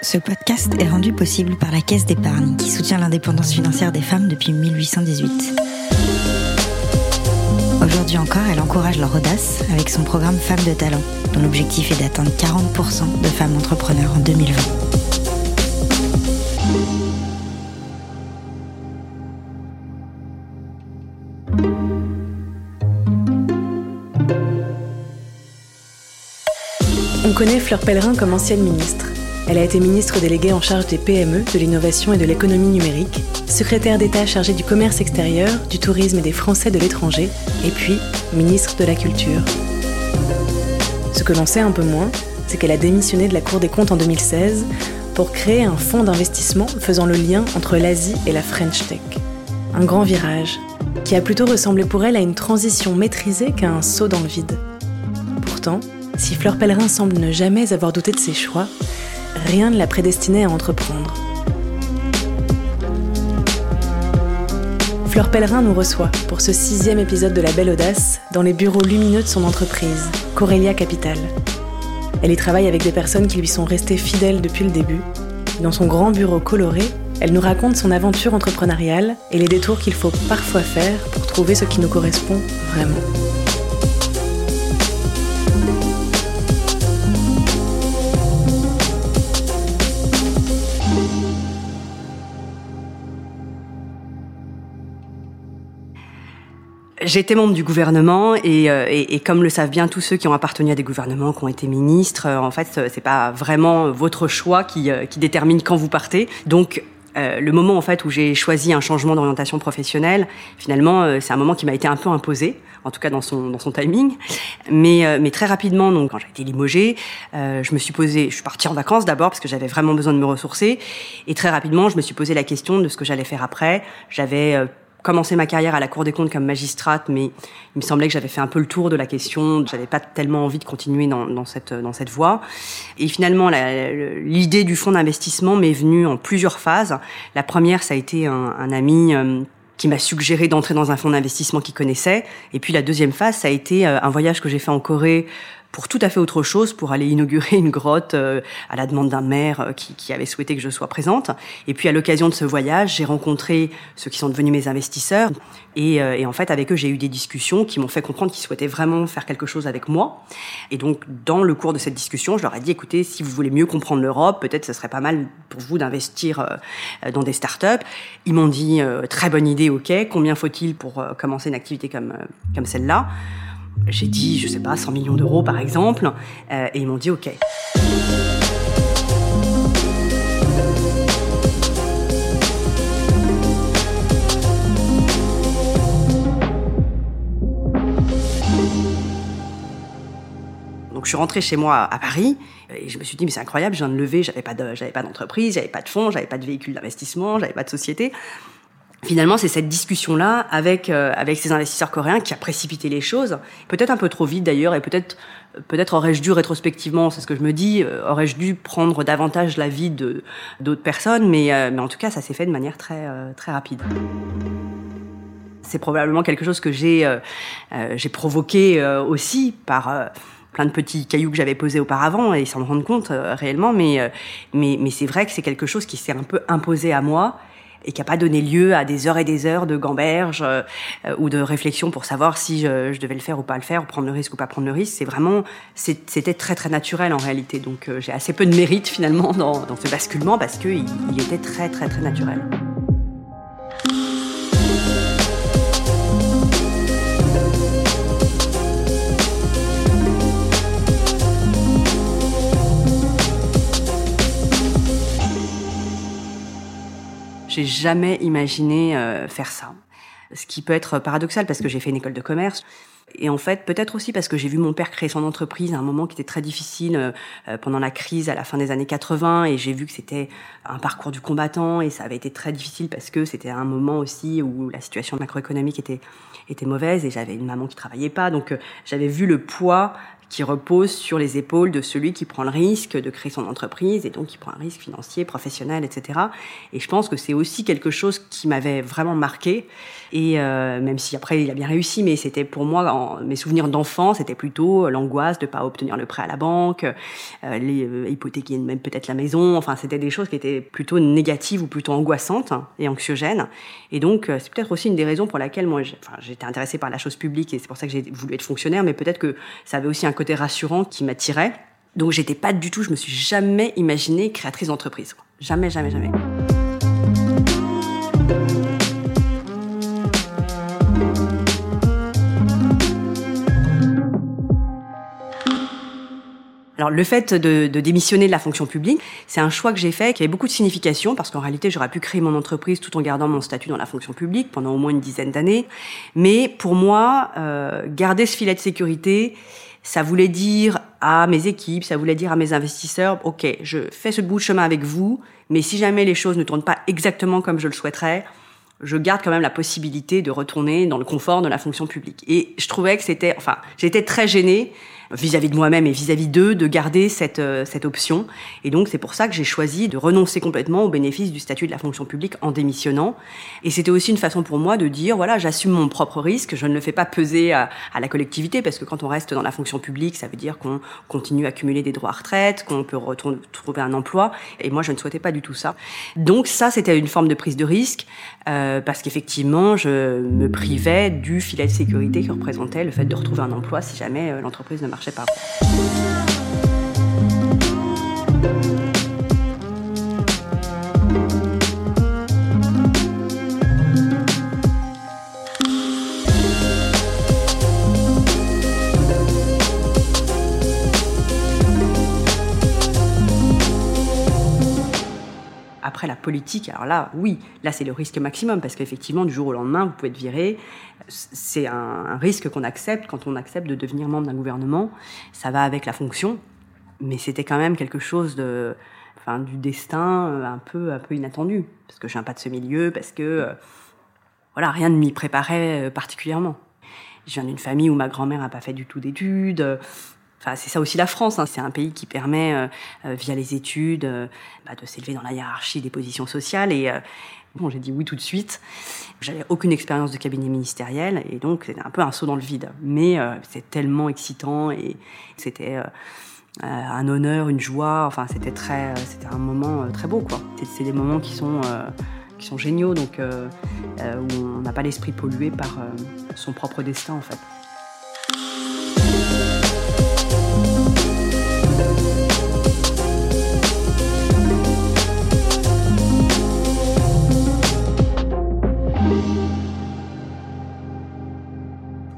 Ce podcast est rendu possible par la Caisse d'épargne qui soutient l'indépendance financière des femmes depuis 1818. Aujourd'hui encore, elle encourage leur audace avec son programme Femmes de talent, dont l'objectif est d'atteindre 40% de femmes entrepreneurs en 2020. On connaît Fleur Pellerin comme ancienne ministre. Elle a été ministre déléguée en charge des PME, de l'innovation et de l'économie numérique, secrétaire d'État chargée du commerce extérieur, du tourisme et des Français de l'étranger, et puis ministre de la Culture. Ce que l'on sait un peu moins, c'est qu'elle a démissionné de la Cour des comptes en 2016 pour créer un fonds d'investissement faisant le lien entre l'Asie et la French Tech. Un grand virage, qui a plutôt ressemblé pour elle à une transition maîtrisée qu'à un saut dans le vide. Pourtant, si Fleur Pellerin semble ne jamais avoir douté de ses choix, rien ne la prédestinait à entreprendre. Fleur Pellerin nous reçoit pour ce sixième épisode de La Belle Audace dans les bureaux lumineux de son entreprise, Corelia Capital. Elle y travaille avec des personnes qui lui sont restées fidèles depuis le début. Dans son grand bureau coloré, elle nous raconte son aventure entrepreneuriale et les détours qu'il faut parfois faire pour trouver ce qui nous correspond vraiment. J'étais membre du gouvernement et, euh, et, et, comme le savent bien tous ceux qui ont appartenu à des gouvernements, qui ont été ministres, euh, en fait, c'est pas vraiment votre choix qui, euh, qui détermine quand vous partez. Donc, euh, le moment en fait où j'ai choisi un changement d'orientation professionnelle, finalement, c'est un moment qui m'a été un peu imposé, en tout cas dans son dans son timing. Mais mais très rapidement, donc quand j'ai été limogée, je me suis posé, je suis partie en vacances d'abord parce que j'avais vraiment besoin de me ressourcer, et très rapidement, je me suis posé la question de ce que j'allais faire après. J'avais commencé ma carrière à la Cour des comptes comme magistrate, mais il me semblait que j'avais fait un peu le tour de la question. J'avais pas tellement envie de continuer dans, dans cette dans cette voie. Et finalement, l'idée du fonds d'investissement m'est venue en plusieurs phases. La première, ça a été un, un ami. Euh, qui m'a suggéré d'entrer dans un fonds d'investissement qu'il connaissait. Et puis la deuxième phase, ça a été euh, un voyage que j'ai fait en Corée pour tout à fait autre chose, pour aller inaugurer une grotte euh, à la demande d'un maire euh, qui, qui, avait souhaité que je sois présente. Et puis à l'occasion de ce voyage, j'ai rencontré ceux qui sont devenus mes investisseurs. Et, euh, et en fait, avec eux, j'ai eu des discussions qui m'ont fait comprendre qu'ils souhaitaient vraiment faire quelque chose avec moi. Et donc, dans le cours de cette discussion, je leur ai dit, écoutez, si vous voulez mieux comprendre l'Europe, peut-être ce serait pas mal pour vous d'investir dans des startups. Ils m'ont dit, très bonne idée, ok, combien faut-il pour commencer une activité comme, comme celle-là? J'ai dit, je sais pas, 100 millions d'euros par exemple, euh, et ils m'ont dit OK. Donc je suis rentrée chez moi à Paris et je me suis dit mais c'est incroyable, je viens de lever, j'avais pas j'avais pas d'entreprise, j'avais pas de fonds, j'avais pas de véhicule d'investissement, j'avais pas de société finalement, c'est cette discussion-là avec euh, avec ces investisseurs coréens qui a précipité les choses, peut-être un peu trop vite d'ailleurs, et peut-être peut-être aurais-je dû rétrospectivement, c'est ce que je me dis, euh, aurais-je dû prendre davantage l'avis de d'autres personnes, mais euh, mais en tout cas, ça s'est fait de manière très euh, très rapide. C'est probablement quelque chose que j'ai euh, j'ai provoqué aussi par plein de petits cailloux que j'avais posés auparavant et sans me rendre compte réellement, mais mais mais c'est vrai que c'est quelque chose qui s'est un peu imposé à moi et qui n'a pas donné lieu à des heures et des heures de gamberge euh, ou de réflexion pour savoir si je, je, devais le faire ou pas le faire, ou prendre le risque ou pas prendre le risque. C'est vraiment, c'était très très naturel en réalité. Donc euh, j'ai assez peu de mérite finalement dans, dans ce basculement parce qu'il il était très très très naturel. J'ai jamais imaginé euh, faire ça. Ce qui peut être paradoxal parce que j'ai fait une école de commerce. Et en fait, peut-être aussi parce que j'ai vu mon père créer son entreprise à un moment qui était très difficile euh, pendant la crise à la fin des années 80 et j'ai vu que c'était un parcours du combattant et ça avait été très difficile parce que c'était un moment aussi où la situation macroéconomique était était mauvaise et j'avais une maman qui travaillait pas donc euh, j'avais vu le poids qui repose sur les épaules de celui qui prend le risque de créer son entreprise et donc qui prend un risque financier, professionnel, etc. Et je pense que c'est aussi quelque chose qui m'avait vraiment marqué. Et euh, même si après il a bien réussi, mais c'était pour moi, mes souvenirs d'enfant, c'était plutôt l'angoisse de pas obtenir le prêt à la banque, euh, les euh, hypothéquer même peut-être la maison. Enfin, c'était des choses qui étaient plutôt négatives ou plutôt angoissantes et anxiogènes. Et donc, euh, c'est peut-être aussi une des raisons pour laquelle moi, j'étais intéressée par la chose publique et c'est pour ça que j'ai voulu être fonctionnaire. Mais peut-être que ça avait aussi un côté rassurant qui m'attirait. Donc j'étais pas du tout, je me suis jamais imaginée créatrice d'entreprise. Jamais, jamais, jamais. Alors le fait de, démissionner de la fonction publique, c'est un choix que j'ai fait qui avait beaucoup de signification parce qu'en réalité j'aurais pu créer mon entreprise tout en gardant mon statut dans la fonction publique pendant au moins une dizaine d'années. Mais pour moi, euh, garder ce filet de sécurité, ça voulait dire à mes équipes, ça voulait dire à mes investisseurs, ok, je fais ce bout de chemin avec vous, mais si jamais les choses ne tournent pas exactement comme je le souhaiterais, je garde quand même la possibilité de retourner dans le confort de la fonction publique. Et je trouvais que c'était, enfin, j'étais très gênée vis-à-vis de moi-même et vis-à-vis d'eux de garder cette, euh, cette option. Et donc c'est pour ça que j'ai choisi de renoncer complètement au bénéfice du statut de la fonction publique en démissionnant. Et c'était aussi une façon pour moi de dire, voilà, j'assume mon propre risque, je ne le fais pas peser à, à, la collectivité, parce que quand on reste dans la fonction publique, ça veut dire qu'on continue à accumuler des droits à retraite, qu'on peut retourner, trouver un emploi. Et moi, je ne souhaitais pas du tout ça. Donc ça, c'était une forme de prise de risque, euh, parce qu'effectivement, je me privais du filet de sécurité qui représentait le fait de retrouver un emploi si jamais euh, l'entreprise ne marchait marchait pas. Après la politique, alors là, oui, là c'est le risque maximum parce qu'effectivement, du jour au lendemain, vous pouvez être viré. C'est un, risque qu'on accepte quand on accepte de devenir membre d'un gouvernement. Ça va avec la fonction, mais c'était quand même quelque chose de, enfin, du destin euh, un peu, un peu inattendu parce que je viens pas de ce milieu, parce que euh, voilà, rien ne m'y préparait euh, particulièrement. Je viens d'une famille où ma grand-mère n'a pas fait du tout d'études. C'est ça aussi la France. Hein. C'est un pays qui permet, euh, euh, via les études, euh, bah, de s'élever dans la hiérarchie des positions sociales. Et bon, j'ai dit oui tout de suite. J'avais aucune expérience de cabinet ministériel, et donc c'était un peu un saut dans le vide. Mais c'est tellement excitant et c'était un honneur, une joie. Enfin, c'était très, c'était un moment très beau, quoi. C'est des moments qui sont qui sont géniaux, donc où on n'a pas l'esprit pollué par son propre destin, en fait.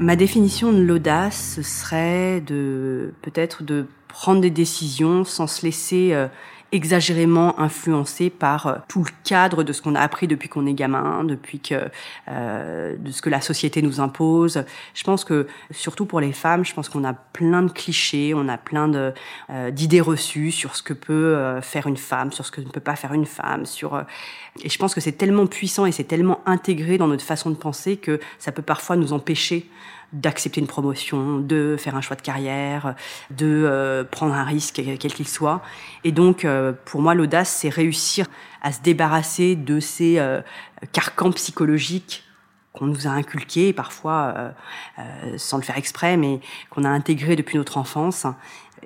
Ma définition de l'audace, ce serait de peut-être de prendre des décisions sans se laisser euh, exagérément influencer par euh, tout le cadre de ce qu'on a appris depuis qu'on est gamin, depuis que euh, de ce que la société nous impose. Je pense que surtout pour les femmes, je pense qu'on a plein de clichés, on a plein de d'idées reçues sur ce que peut faire une femme, sur ce que ne peut pas faire une femme, sur et je pense que c'est tellement puissant et c'est tellement intégré dans notre façon de penser que ça peut parfois nous empêcher d'accepter une promotion, de faire un choix de carrière, de euh, prendre un risque quel qu'il soit. Et donc, euh, pour moi, l'audace, c'est réussir à se débarrasser de ces euh, carcans psychologiques qu'on nous a inculqués, parfois sans le faire exprès, mais qu'on a intégrés depuis notre enfance,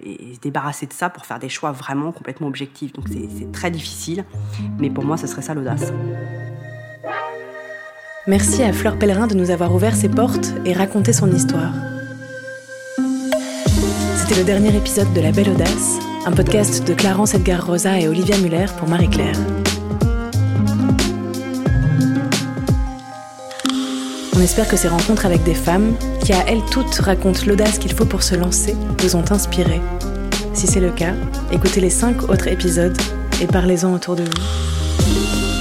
et se débarrasser de ça pour faire des choix vraiment complètement objectifs. Donc c'est très difficile, mais pour moi, ce serait ça l'audace. Merci à Fleur Pellerin de nous avoir ouvert ses portes et raconté son histoire. C'était le dernier épisode de La Belle Audace, un podcast de Clarence Edgar Rosa et Olivia Muller pour Marie-Claire. On espère que ces rencontres avec des femmes, qui à elles toutes racontent l'audace qu'il faut pour se lancer, vous ont inspiré. Si c'est le cas, écoutez les cinq autres épisodes et parlez-en autour de vous.